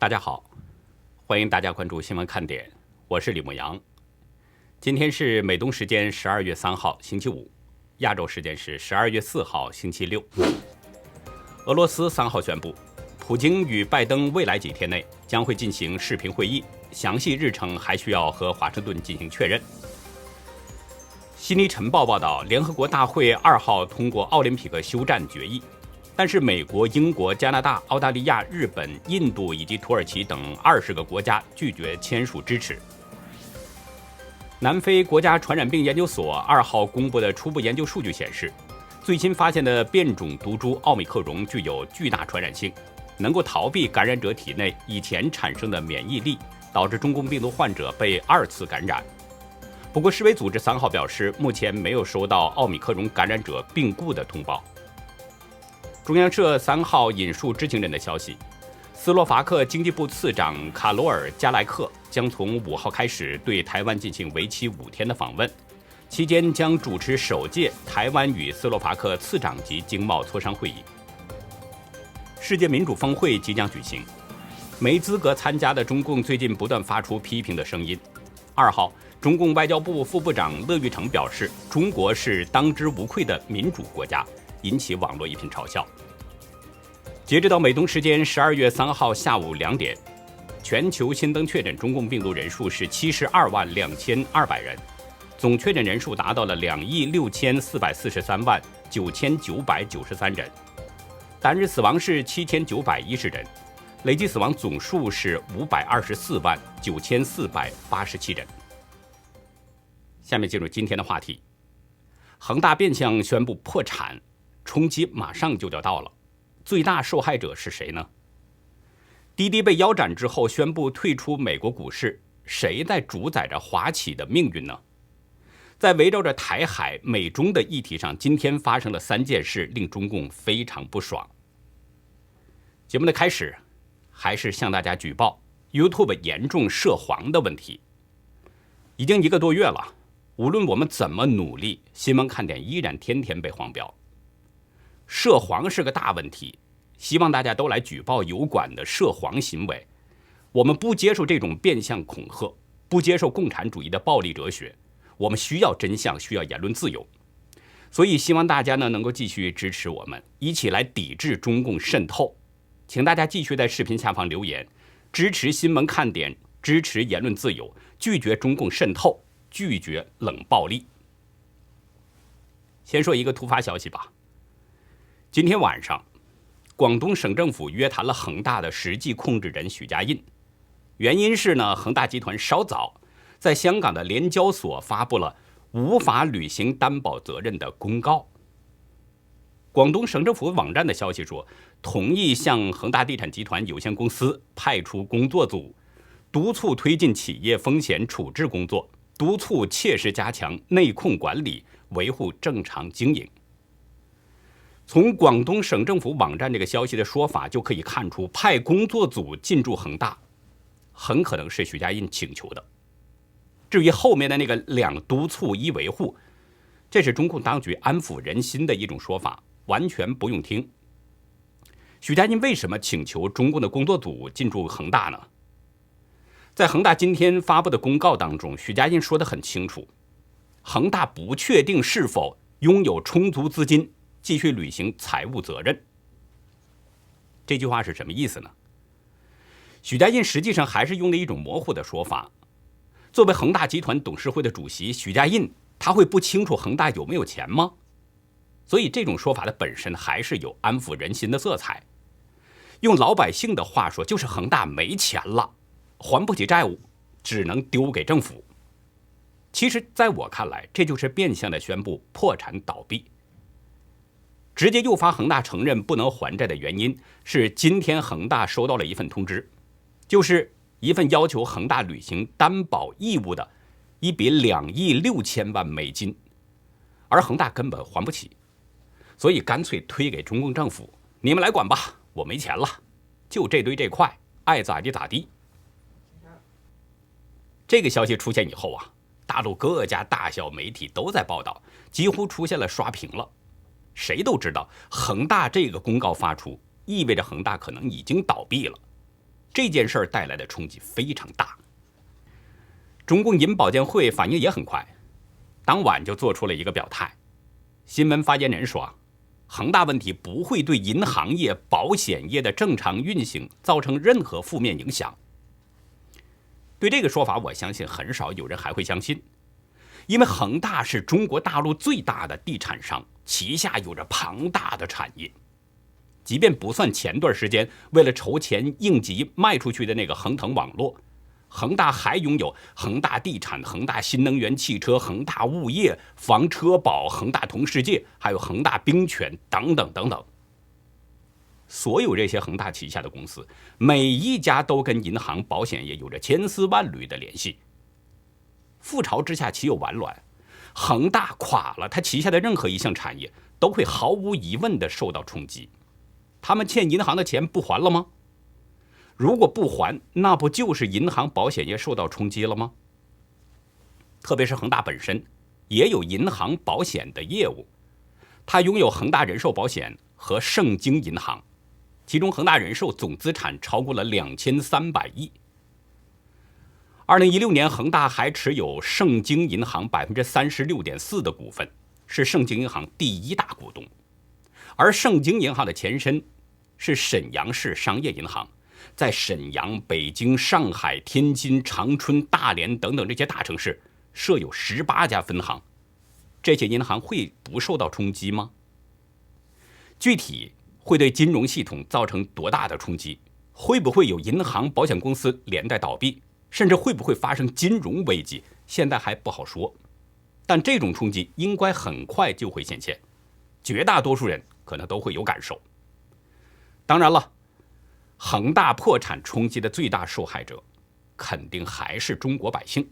大家好，欢迎大家关注新闻看点，我是李牧阳。今天是美东时间十二月三号星期五，亚洲时间是十二月四号星期六。俄罗斯三号宣布，普京与拜登未来几天内将会进行视频会议，详细日程还需要和华盛顿进行确认。悉尼晨报报道，联合国大会二号通过奥林匹克休战决议。但是，美国、英国、加拿大、澳大利亚、日本、印度以及土耳其等二十个国家拒绝签署支持。南非国家传染病研究所二号公布的初步研究数据显示，最新发现的变种毒株奥密克戎具有巨大传染性，能够逃避感染者体内以前产生的免疫力，导致中共病毒患者被二次感染。不过，世卫组织三号表示，目前没有收到奥密克戎感染者病故的通报。中央社三号引述知情人的消息，斯洛伐克经济部次长卡罗尔·加莱克将从五号开始对台湾进行为期五天的访问，期间将主持首届台湾与斯洛伐克次长级经贸磋商会议。世界民主峰会即将举行，没资格参加的中共最近不断发出批评的声音。二号，中共外交部副部长乐玉成表示，中国是当之无愧的民主国家。引起网络一片嘲笑。截止到美东时间十二月三号下午两点，全球新增确诊中共病毒人数是七十二万两千二百人，总确诊人数达到了两亿六千四百四十三万九千九百九十三人，单日死亡是七千九百一十人，累计死亡总数是五百二十四万九千四百八十七人。下面进入今天的话题，恒大变相宣布破产。冲击马上就要到了，最大受害者是谁呢？滴滴被腰斩之后宣布退出美国股市，谁在主宰着华企的命运呢？在围绕着台海、美中的议题上，今天发生了三件事，令中共非常不爽。节目的开始，还是向大家举报 YouTube 严重涉黄的问题。已经一个多月了，无论我们怎么努力，新闻看点依然天天被黄标。涉黄是个大问题，希望大家都来举报有关的涉黄行为。我们不接受这种变相恐吓，不接受共产主义的暴力哲学。我们需要真相，需要言论自由。所以希望大家呢能够继续支持我们，一起来抵制中共渗透。请大家继续在视频下方留言，支持新闻看点，支持言论自由，拒绝中共渗透，拒绝冷暴力。先说一个突发消息吧。今天晚上，广东省政府约谈了恒大的实际控制人许家印，原因是呢，恒大集团稍早在香港的联交所发布了无法履行担保责任的公告。广东省政府网站的消息说，同意向恒大地产集团有限公司派出工作组，督促推进企业风险处置工作，督促切实加强内控管理，维护正常经营。从广东省政府网站这个消息的说法就可以看出，派工作组进驻恒大，很可能是许家印请求的。至于后面的那个两督促一维护，这是中共当局安抚人心的一种说法，完全不用听。许家印为什么请求中共的工作组进驻恒大呢？在恒大今天发布的公告当中，许家印说的很清楚，恒大不确定是否拥有充足资金。继续履行财务责任，这句话是什么意思呢？许家印实际上还是用了一种模糊的说法。作为恒大集团董事会的主席，许家印他会不清楚恒大有没有钱吗？所以这种说法的本身还是有安抚人心的色彩。用老百姓的话说，就是恒大没钱了，还不起债务，只能丢给政府。其实，在我看来，这就是变相的宣布破产倒闭。直接诱发恒大承认不能还债的原因是，今天恒大收到了一份通知，就是一份要求恒大履行担保义务的一笔两亿六千万美金，而恒大根本还不起，所以干脆推给中共政府，你们来管吧，我没钱了，就这堆这块，爱咋地咋地。这个消息出现以后啊，大陆各家大小媒体都在报道，几乎出现了刷屏了。谁都知道，恒大这个公告发出，意味着恒大可能已经倒闭了。这件事儿带来的冲击非常大。中共银保监会反应也很快，当晚就做出了一个表态。新闻发言人说：“恒大问题不会对银行业、保险业的正常运行造成任何负面影响。”对这个说法，我相信很少有人还会相信，因为恒大是中国大陆最大的地产商，旗下有着庞大的产业。即便不算前段时间为了筹钱应急卖出去的那个恒腾网络，恒大还拥有恒大地产、恒大新能源汽车、恒大物业、房车保、恒大同世界，还有恒大冰泉等等等等。所有这些恒大旗下的公司，每一家都跟银行、保险业有着千丝万缕的联系。覆巢之下岂有完卵？恒大垮了，他旗下的任何一项产业都会毫无疑问地受到冲击。他们欠银行的钱不还了吗？如果不还，那不就是银行、保险业受到冲击了吗？特别是恒大本身也有银行、保险的业务，它拥有恒大人寿保险和盛京银行。其中，恒大人寿总资产超过了两千三百亿。二零一六年，恒大还持有盛京银行百分之三十六点四的股份，是盛京银行第一大股东。而盛京银行的前身是沈阳市商业银行，在沈阳、北京、上海、天津、长春、大连等等这些大城市设有十八家分行。这些银行会不受到冲击吗？具体？会对金融系统造成多大的冲击？会不会有银行、保险公司连带倒闭，甚至会不会发生金融危机？现在还不好说。但这种冲击应该很快就会显现，绝大多数人可能都会有感受。当然了，恒大破产冲击的最大受害者，肯定还是中国百姓。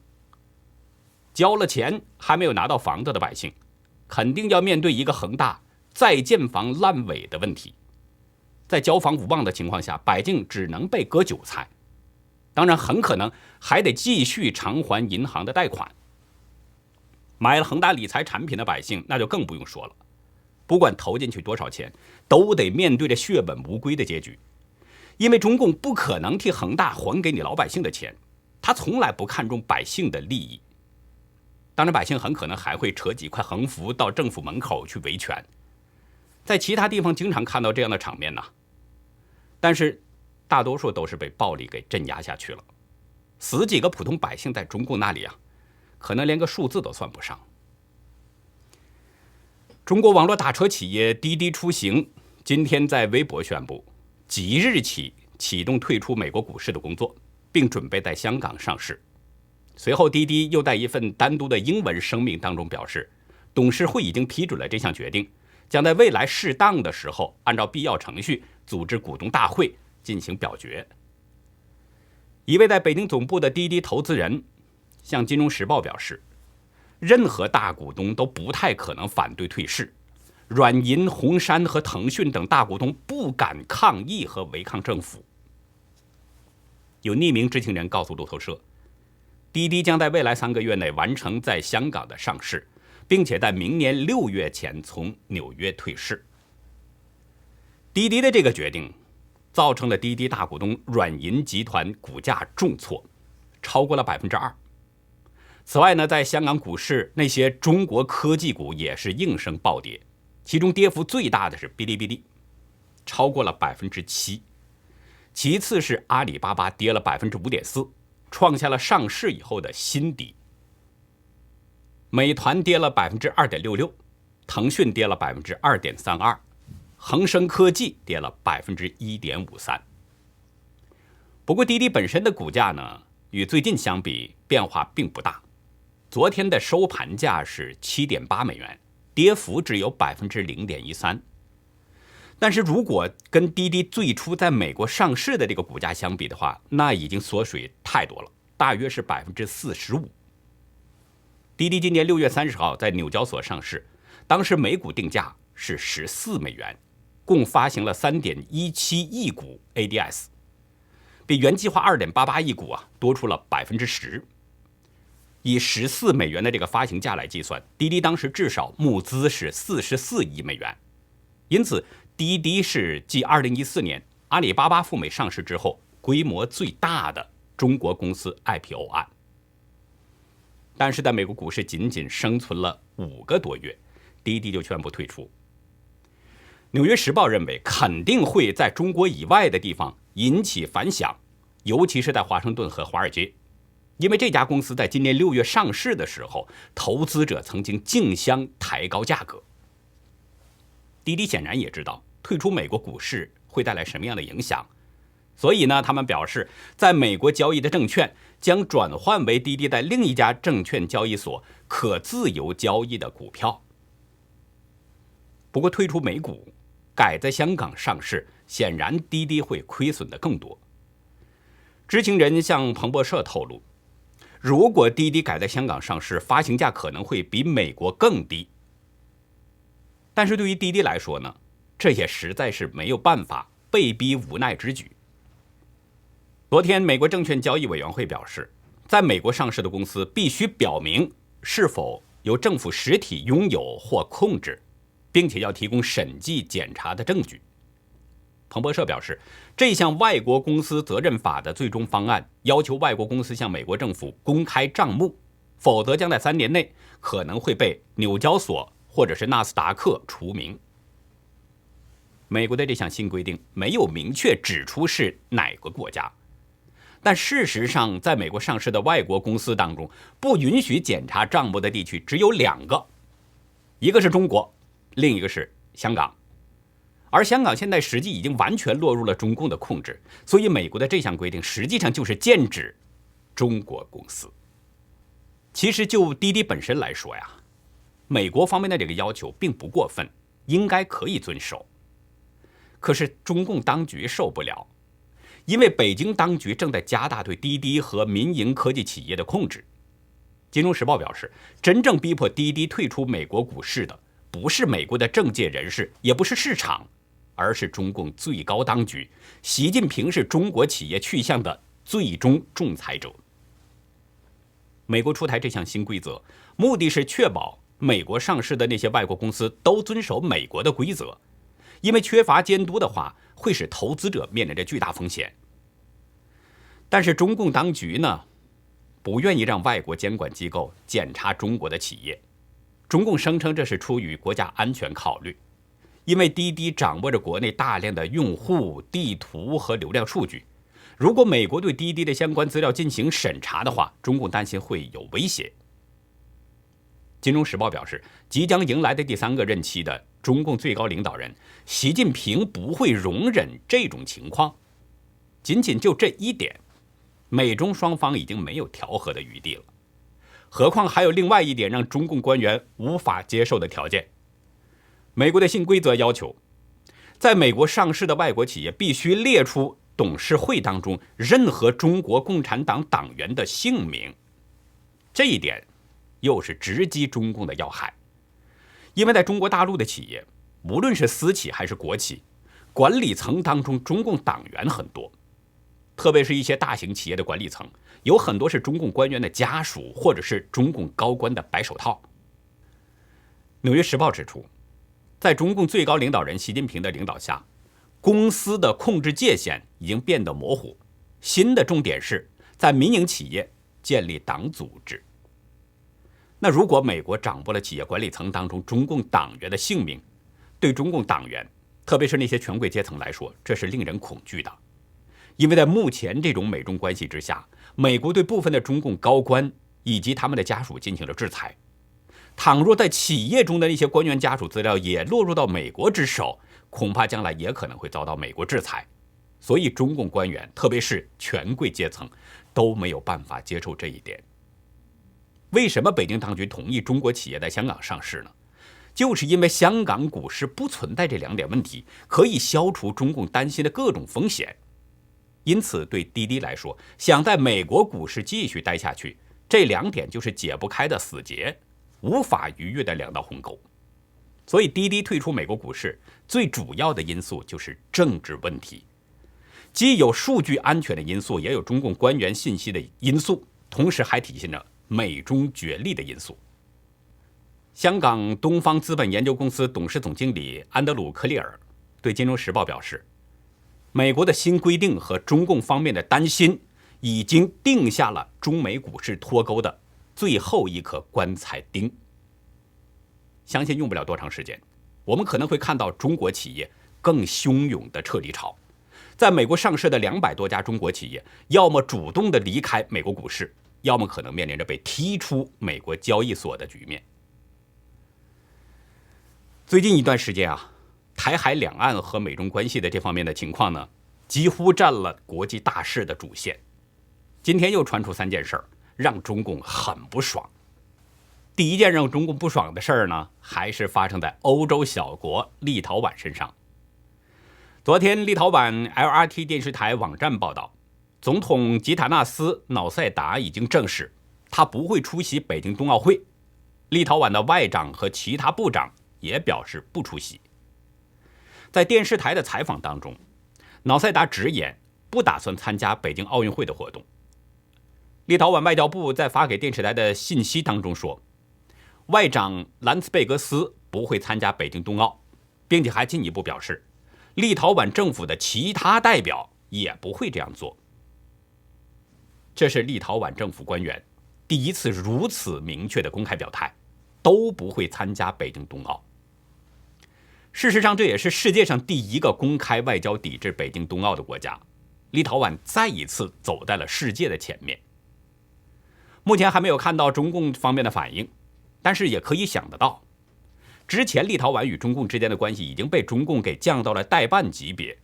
交了钱还没有拿到房子的百姓，肯定要面对一个恒大再建房烂尾的问题。在交房无望的情况下，百姓只能被割韭菜，当然很可能还得继续偿还银行的贷款。买了恒大理财产品的百姓，那就更不用说了，不管投进去多少钱，都得面对着血本无归的结局，因为中共不可能替恒大还给你老百姓的钱，他从来不看重百姓的利益。当然，百姓很可能还会扯几块横幅到政府门口去维权。在其他地方经常看到这样的场面呢，但是大多数都是被暴力给镇压下去了。死几个普通百姓在中共那里啊，可能连个数字都算不上。中国网络打车企业滴滴出行今天在微博宣布，即日起启动退出美国股市的工作，并准备在香港上市。随后，滴滴又在一份单独的英文声明当中表示，董事会已经批准了这项决定。将在未来适当的时候，按照必要程序组织股东大会进行表决。一位在北京总部的滴滴投资人向《金融时报》表示，任何大股东都不太可能反对退市，软银、红杉和腾讯等大股东不敢抗议和违抗政府。有匿名知情人告诉路透社，滴滴将在未来三个月内完成在香港的上市。并且在明年六月前从纽约退市。滴滴的这个决定，造成了滴滴大股东软银集团股价重挫，超过了百分之二。此外呢，在香港股市，那些中国科技股也是应声暴跌，其中跌幅最大的是哔哩哔哩，超过了百分之七。其次是阿里巴巴跌了百分之五点四，创下了上市以后的新低。美团跌了百分之二点六六，腾讯跌了百分之二点三二，恒生科技跌了百分之一点五三。不过滴滴本身的股价呢，与最近相比变化并不大。昨天的收盘价是七点八美元，跌幅只有百分之零点一三。但是如果跟滴滴最初在美国上市的这个股价相比的话，那已经缩水太多了，大约是百分之四十五。滴滴今年六月三十号在纽交所上市，当时每股定价是十四美元，共发行了三点一七亿股 ADS，比原计划二点八八亿股啊多出了百分之十。以十四美元的这个发行价来计算，滴滴当时至少募资是四十四亿美元，因此滴滴是继二零一四年阿里巴巴赴美上市之后，规模最大的中国公司 IPO 案。但是，在美国股市仅仅生存了五个多月，滴滴就宣布退出。《纽约时报》认为，肯定会在中国以外的地方引起反响，尤其是在华盛顿和华尔街，因为这家公司在今年六月上市的时候，投资者曾经竞相抬高价格。滴滴显然也知道退出美国股市会带来什么样的影响。所以呢，他们表示，在美国交易的证券将转换为滴滴在另一家证券交易所可自由交易的股票。不过，退出美股，改在香港上市，显然滴滴会亏损的更多。知情人向彭博社透露，如果滴滴改在香港上市，发行价可能会比美国更低。但是对于滴滴来说呢，这也实在是没有办法，被逼无奈之举。昨天，美国证券交易委员会表示，在美国上市的公司必须表明是否由政府实体拥有或控制，并且要提供审计检查的证据。彭博社表示，这项外国公司责任法的最终方案要求外国公司向美国政府公开账目，否则将在三年内可能会被纽交所或者是纳斯达克除名。美国的这项新规定没有明确指出是哪个国家。但事实上，在美国上市的外国公司当中，不允许检查账目的地区只有两个，一个是中国，另一个是香港。而香港现在实际已经完全落入了中共的控制，所以美国的这项规定实际上就是剑指中国公司。其实就滴滴本身来说呀，美国方面的这个要求并不过分，应该可以遵守。可是中共当局受不了。因为北京当局正在加大对滴滴和民营科技企业的控制，《金融时报》表示，真正逼迫滴滴退出美国股市的，不是美国的政界人士，也不是市场，而是中共最高当局。习近平是中国企业去向的最终仲裁者。美国出台这项新规则，目的是确保美国上市的那些外国公司都遵守美国的规则，因为缺乏监督的话。会使投资者面临着巨大风险，但是中共当局呢，不愿意让外国监管机构检查中国的企业。中共声称这是出于国家安全考虑，因为滴滴掌握着国内大量的用户、地图和流量数据。如果美国对滴滴的相关资料进行审查的话，中共担心会有威胁。金融时报表示，即将迎来的第三个任期的中共最高领导人习近平不会容忍这种情况。仅仅就这一点，美中双方已经没有调和的余地了。何况还有另外一点让中共官员无法接受的条件：美国的新规则要求，在美国上市的外国企业必须列出董事会当中任何中国共产党党员的姓名。这一点。又是直击中共的要害，因为在中国大陆的企业，无论是私企还是国企，管理层当中中共党员很多，特别是一些大型企业的管理层，有很多是中共官员的家属或者是中共高官的白手套。纽约时报指出，在中共最高领导人习近平的领导下，公司的控制界限已经变得模糊，新的重点是在民营企业建立党组织。那如果美国掌握了企业管理层当中中共党员的姓名，对中共党员，特别是那些权贵阶层来说，这是令人恐惧的。因为在目前这种美中关系之下，美国对部分的中共高官以及他们的家属进行了制裁。倘若在企业中的那些官员家属资料也落入到美国之手，恐怕将来也可能会遭到美国制裁。所以，中共官员，特别是权贵阶层，都没有办法接受这一点。为什么北京当局同意中国企业在香港上市呢？就是因为香港股市不存在这两点问题，可以消除中共担心的各种风险。因此，对滴滴来说，想在美国股市继续待下去，这两点就是解不开的死结，无法逾越的两道鸿沟。所以，滴滴退出美国股市最主要的因素就是政治问题，既有数据安全的因素，也有中共官员信息的因素，同时还体现着。美中角力的因素。香港东方资本研究公司董事总经理安德鲁·克利尔对《金融时报》表示：“美国的新规定和中共方面的担心，已经定下了中美股市脱钩的最后一颗棺材钉。相信用不了多长时间，我们可能会看到中国企业更汹涌的撤离潮。在美国上市的两百多家中国企业，要么主动的离开美国股市，要么可能面临着被踢出美国交易所的局面。最近一段时间啊。台海两岸和美中关系的这方面的情况呢，几乎占了国际大事的主线。今天又传出三件事儿，让中共很不爽。第一件让中共不爽的事儿呢，还是发生在欧洲小国立陶宛身上。昨天，立陶宛 LRT 电视台网站报道，总统吉塔纳斯·瑙塞达已经证实，他不会出席北京冬奥会。立陶宛的外长和其他部长也表示不出席。在电视台的采访当中，瑙塞达直言不打算参加北京奥运会的活动。立陶宛外交部在发给电视台的信息当中说，外长兰茨贝格斯不会参加北京冬奥，并且还进一步表示，立陶宛政府的其他代表也不会这样做。这是立陶宛政府官员第一次如此明确的公开表态，都不会参加北京冬奥。事实上，这也是世界上第一个公开外交抵制北京冬奥的国家。立陶宛再一次走在了世界的前面。目前还没有看到中共方面的反应，但是也可以想得到，之前立陶宛与中共之间的关系已经被中共给降到了代办级别。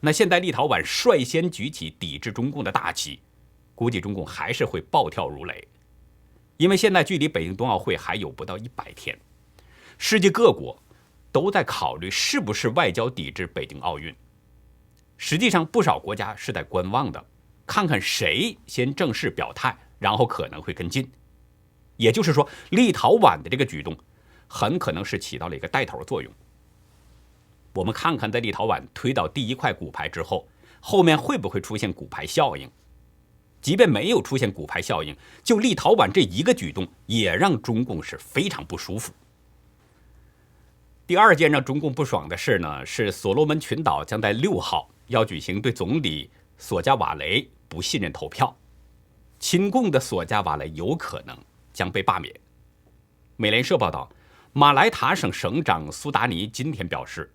那现在立陶宛率先举起抵制中共的大旗，估计中共还是会暴跳如雷。因为现在距离北京冬奥会还有不到一百天，世界各国。都在考虑是不是外交抵制北京奥运。实际上，不少国家是在观望的，看看谁先正式表态，然后可能会跟进。也就是说，立陶宛的这个举动很可能是起到了一个带头作用。我们看看，在立陶宛推倒第一块骨牌之后，后面会不会出现骨牌效应？即便没有出现骨牌效应，就立陶宛这一个举动，也让中共是非常不舒服。第二件让中共不爽的事呢，是所罗门群岛将在六号要举行对总理索加瓦雷不信任投票，亲共的索加瓦雷有可能将被罢免。美联社报道，马来塔省省长苏达尼今天表示，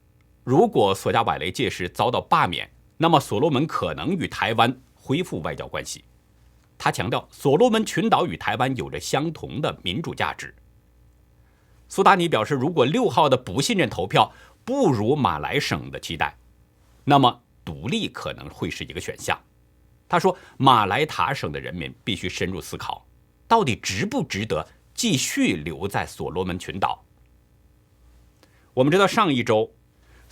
如果索加瓦雷届时遭到罢免，那么所罗门可能与台湾恢复外交关系。他强调，所罗门群岛与台湾有着相同的民主价值。苏达尼表示，如果六号的不信任投票不如马来省的期待，那么独立可能会是一个选项。他说，马来塔省的人民必须深入思考，到底值不值得继续留在所罗门群岛。我们知道，上一周，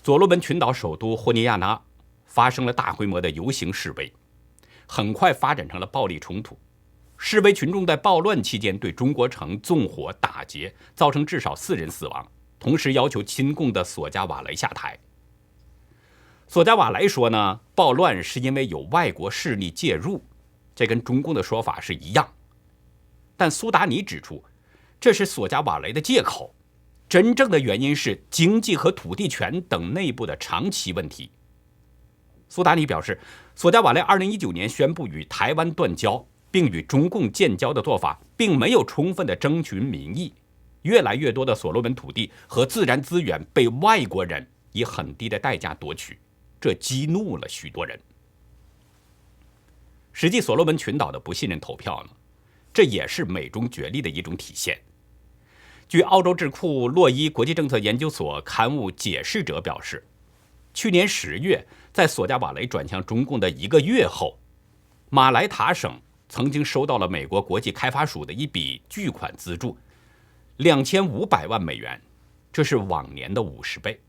所罗门群岛首都霍尼亚拉发生了大规模的游行示威，很快发展成了暴力冲突。示威群众在暴乱期间对中国城纵火打劫，造成至少四人死亡，同时要求亲共的索加瓦雷下台。索加瓦雷说呢，暴乱是因为有外国势力介入，这跟中共的说法是一样。但苏达尼指出，这是索加瓦雷的借口，真正的原因是经济和土地权等内部的长期问题。苏达尼表示，索加瓦雷2019年宣布与台湾断交。并与中共建交的做法，并没有充分的征询民意，越来越多的所罗门土地和自然资源被外国人以很低的代价夺取，这激怒了许多人。实际所罗门群岛的不信任投票呢，这也是美中角力的一种体现。据澳洲智库洛伊国际政策研究所刊物解释者表示，去年十月，在索加瓦雷转向中共的一个月后，马来塔省。曾经收到了美国国际开发署的一笔巨款资助，两千五百万美元，这是往年的五十倍。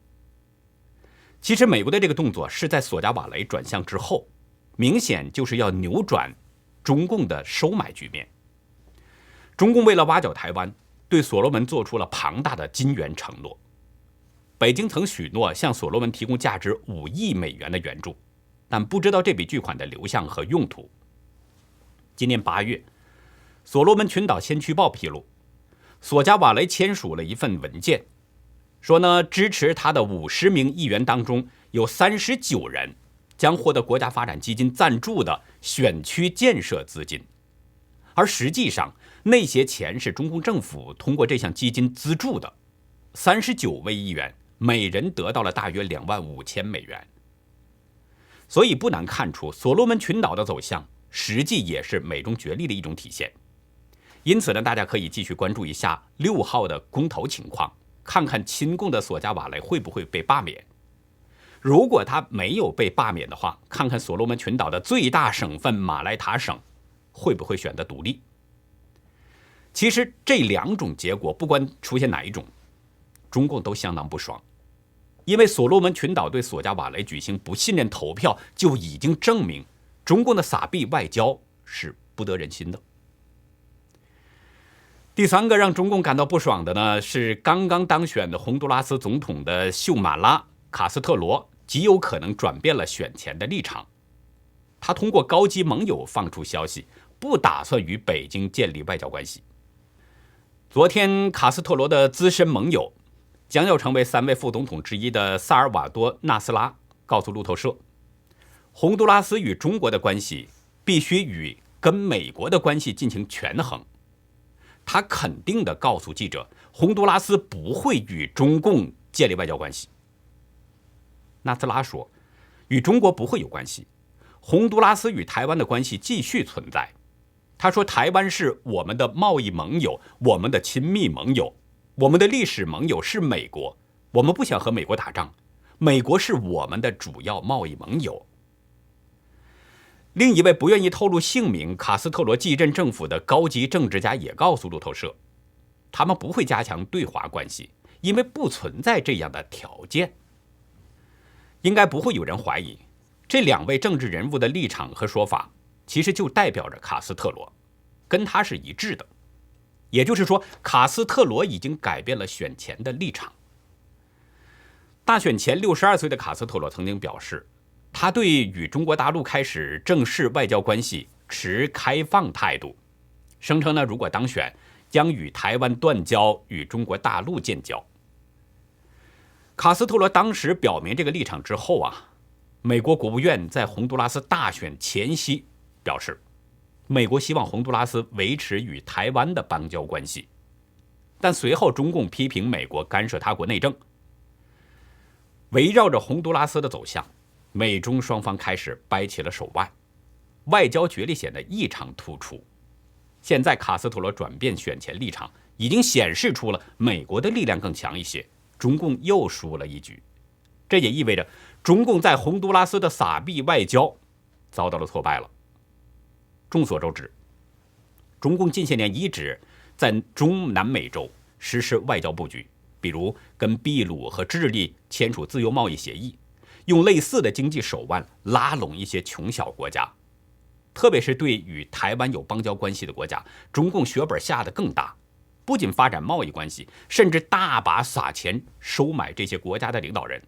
其实，美国的这个动作是在索加瓦雷转向之后，明显就是要扭转中共的收买局面。中共为了挖角台湾，对所罗门做出了庞大的金元承诺。北京曾许诺向所罗门提供价值五亿美元的援助，但不知道这笔巨款的流向和用途。今年八月，所罗门群岛先驱报披露，索加瓦雷签署了一份文件，说呢支持他的五十名议员当中有三十九人将获得国家发展基金赞助的选区建设资金，而实际上那些钱是中共政府通过这项基金资助的，三十九位议员每人得到了大约两万五千美元。所以不难看出，所罗门群岛的走向实际也是美中角力的一种体现。因此呢，大家可以继续关注一下六号的公投情况，看看亲共的索加瓦雷会不会被罢免。如果他没有被罢免的话，看看所罗门群岛的最大省份马来塔省会不会选择独立。其实这两种结果，不管出现哪一种，中共都相当不爽。因为所罗门群岛对索加瓦雷举行不信任投票，就已经证明中共的撒币外交是不得人心的。第三个让中共感到不爽的呢，是刚刚当选的洪都拉斯总统的秀马拉卡斯特罗极有可能转变了选前的立场。他通过高级盟友放出消息，不打算与北京建立外交关系。昨天，卡斯特罗的资深盟友。将要成为三位副总统之一的萨尔瓦多·纳斯拉告诉路透社，洪都拉斯与中国的关系必须与跟美国的关系进行权衡。他肯定地告诉记者，洪都拉斯不会与中共建立外交关系。纳斯拉说，与中国不会有关系，洪都拉斯与台湾的关系继续存在。他说，台湾是我们的贸易盟友，我们的亲密盟友。我们的历史盟友是美国，我们不想和美国打仗。美国是我们的主要贸易盟友。另一位不愿意透露姓名、卡斯特罗继任政府的高级政治家也告诉路透社，他们不会加强对华关系，因为不存在这样的条件。应该不会有人怀疑，这两位政治人物的立场和说法，其实就代表着卡斯特罗，跟他是一致的。也就是说，卡斯特罗已经改变了选前的立场。大选前，六十二岁的卡斯特罗曾经表示，他对与中国大陆开始正式外交关系持开放态度，声称呢，如果当选，将与台湾断交，与中国大陆建交。卡斯特罗当时表明这个立场之后啊，美国国务院在洪都拉斯大选前夕表示。美国希望洪都拉斯维持与台湾的邦交关系，但随后中共批评美国干涉他国内政。围绕着洪都拉斯的走向，美中双方开始掰起了手腕，外交角力显得异常突出。现在卡斯特罗转变选前立场，已经显示出了美国的力量更强一些，中共又输了一局。这也意味着中共在洪都拉斯的撒币外交遭到了挫败了。众所周知，中共近些年一直在中南美洲实施外交布局，比如跟秘鲁和智利签署自由贸易协议，用类似的经济手腕拉拢一些穷小国家。特别是对与台湾有邦交关系的国家，中共血本下得更大，不仅发展贸易关系，甚至大把撒钱收买这些国家的领导人。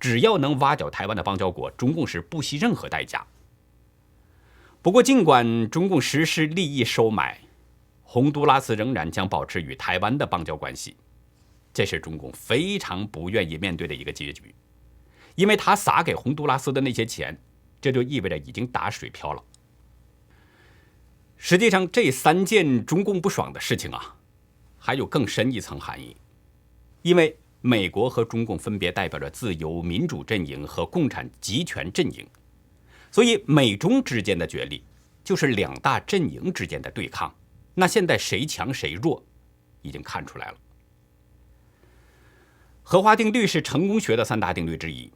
只要能挖角台湾的邦交国，中共是不惜任何代价。不过，尽管中共实施利益收买，洪都拉斯仍然将保持与台湾的邦交关系，这是中共非常不愿意面对的一个结局，因为他撒给洪都拉斯的那些钱，这就意味着已经打水漂了。实际上，这三件中共不爽的事情啊，还有更深一层含义，因为美国和中共分别代表着自由民主阵营和共产集权阵营。所以，美中之间的角力就是两大阵营之间的对抗。那现在谁强谁弱，已经看出来了。荷花定律是成功学的三大定律之一，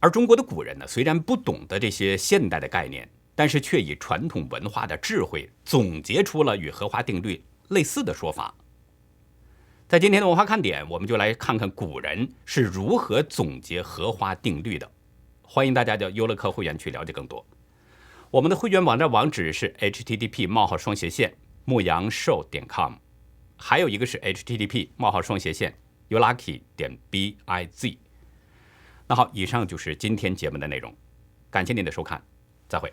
而中国的古人呢，虽然不懂得这些现代的概念，但是却以传统文化的智慧总结出了与荷花定律类似的说法。在今天的文化看点，我们就来看看古人是如何总结荷花定律的。欢迎大家到优乐客会员去了解更多。我们的会员网站网址是 http: 冒号双斜线牧羊寿点 com，还有一个是 http: 冒号双斜线 youlucky 点 biz。那好，以上就是今天节目的内容，感谢您的收看，再会。